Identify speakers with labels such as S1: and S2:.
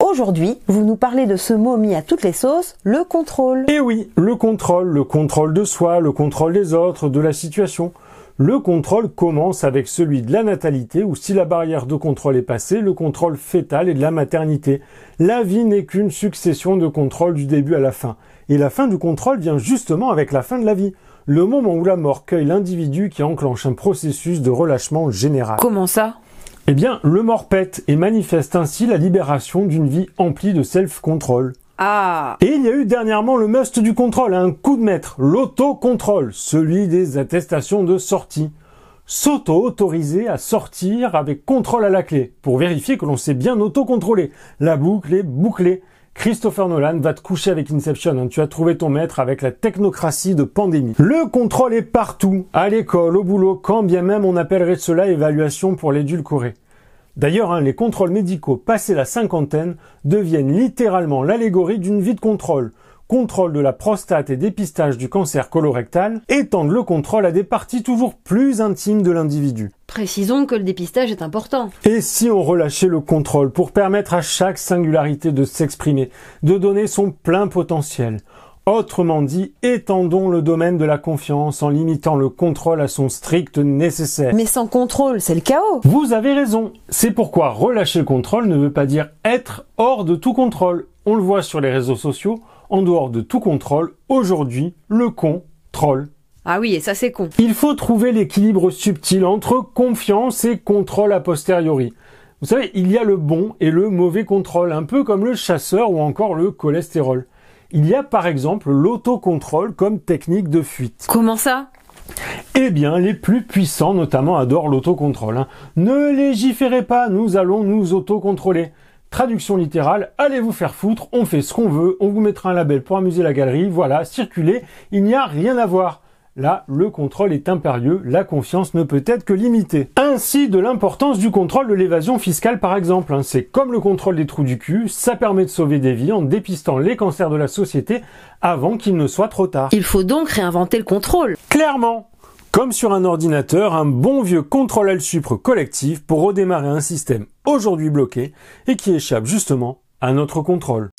S1: Aujourd'hui, vous nous parlez de ce mot mis à toutes les sauces, le contrôle.
S2: Et oui, le contrôle, le contrôle de soi, le contrôle des autres, de la situation. Le contrôle commence avec celui de la natalité, où si la barrière de contrôle est passée, le contrôle fœtal est de la maternité. La vie n'est qu'une succession de contrôles du début à la fin. Et la fin du contrôle vient justement avec la fin de la vie. Le moment où la mort cueille l'individu qui enclenche un processus de relâchement général.
S1: Comment ça?
S2: Eh bien, le mort pète et manifeste ainsi la libération d'une vie emplie de self-control.
S1: Ah
S2: Et il y a eu dernièrement le must du contrôle, un coup de maître, l'autocontrôle, celui des attestations de sortie. S'auto-autoriser à sortir avec contrôle à la clé, pour vérifier que l'on s'est bien auto-contrôlé. La boucle est bouclée. Christopher Nolan va te coucher avec Inception. Hein. Tu as trouvé ton maître avec la technocratie de pandémie. Le contrôle est partout, à l'école, au boulot, quand bien même on appellerait cela évaluation pour l'édulcoré. D'ailleurs, hein, les contrôles médicaux passés la cinquantaine deviennent littéralement l'allégorie d'une vie de contrôle contrôle de la prostate et dépistage du cancer colorectal, étendent le contrôle à des parties toujours plus intimes de l'individu.
S1: Précisons que le dépistage est important.
S2: Et si on relâchait le contrôle pour permettre à chaque singularité de s'exprimer, de donner son plein potentiel? Autrement dit, étendons le domaine de la confiance en limitant le contrôle à son strict nécessaire.
S1: Mais sans contrôle, c'est le chaos.
S2: Vous avez raison. C'est pourquoi relâcher le contrôle ne veut pas dire être hors de tout contrôle. On le voit sur les réseaux sociaux, en dehors de tout contrôle, aujourd'hui, le con troll.
S1: Ah oui, et ça c'est con.
S2: Il faut trouver l'équilibre subtil entre confiance et contrôle a posteriori. Vous savez, il y a le bon et le mauvais contrôle, un peu comme le chasseur ou encore le cholestérol. Il y a par exemple l'autocontrôle comme technique de fuite.
S1: Comment ça?
S2: Eh bien, les plus puissants notamment adorent l'autocontrôle. Hein. Ne légiférez pas, nous allons nous autocontrôler. Traduction littérale, allez vous faire foutre, on fait ce qu'on veut, on vous mettra un label pour amuser la galerie, voilà, circulez, il n'y a rien à voir. Là, le contrôle est impérieux, la confiance ne peut être que limitée. Ainsi de l'importance du contrôle de l'évasion fiscale par exemple. Hein. C'est comme le contrôle des trous du cul, ça permet de sauver des vies en dépistant les cancers de la société avant qu'il ne soit trop tard.
S1: Il faut donc réinventer le contrôle.
S2: Clairement comme sur un ordinateur, un bon vieux contrôle al supre collectif pour redémarrer un système aujourd'hui bloqué et qui échappe justement à notre contrôle.